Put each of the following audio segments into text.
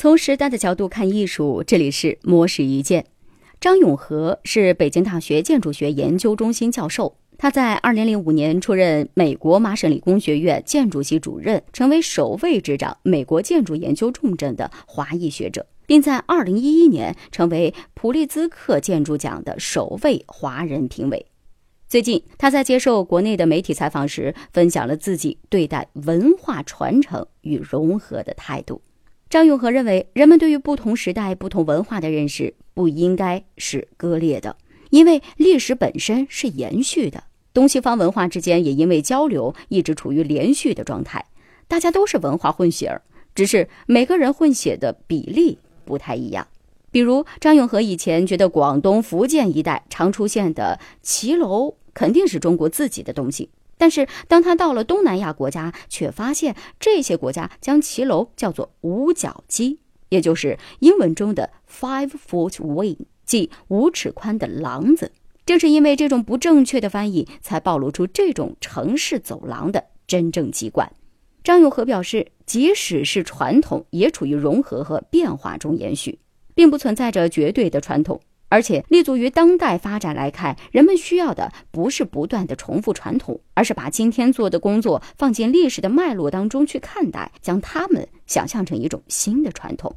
从时代的角度看艺术，这里是魔石一见。张永和是北京大学建筑学研究中心教授，他在2005年出任美国麻省理工学院建筑系主任，成为首位执掌美国建筑研究重镇的华裔学者，并在2011年成为普利兹克建筑奖的首位华人评委。最近，他在接受国内的媒体采访时，分享了自己对待文化传承与融合的态度。张永和认为，人们对于不同时代、不同文化的认识不应该是割裂的，因为历史本身是延续的。东西方文化之间也因为交流一直处于连续的状态，大家都是文化混血儿，只是每个人混血的比例不太一样。比如，张永和以前觉得广东、福建一带常出现的骑楼肯定是中国自己的东西。但是，当他到了东南亚国家，却发现这些国家将骑楼叫做五角鸡，也就是英文中的 five foot wing，即五尺宽的廊子。正是因为这种不正确的翻译，才暴露出这种城市走廊的真正籍贯。张永和表示，即使是传统，也处于融合和变化中延续，并不存在着绝对的传统。而且，立足于当代发展来看，人们需要的不是不断的重复传统，而是把今天做的工作放进历史的脉络当中去看待，将它们想象成一种新的传统。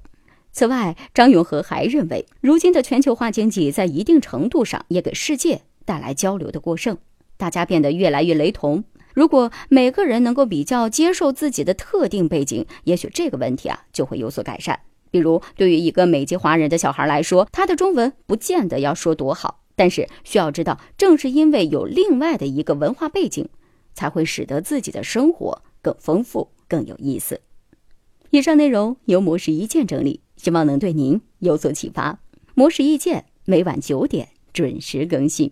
此外，张永和还认为，如今的全球化经济在一定程度上也给世界带来交流的过剩，大家变得越来越雷同。如果每个人能够比较接受自己的特定背景，也许这个问题啊就会有所改善。比如，对于一个美籍华人的小孩来说，他的中文不见得要说多好，但是需要知道，正是因为有另外的一个文化背景，才会使得自己的生活更丰富、更有意思。以上内容由模式意见整理，希望能对您有所启发。模式意见每晚九点准时更新。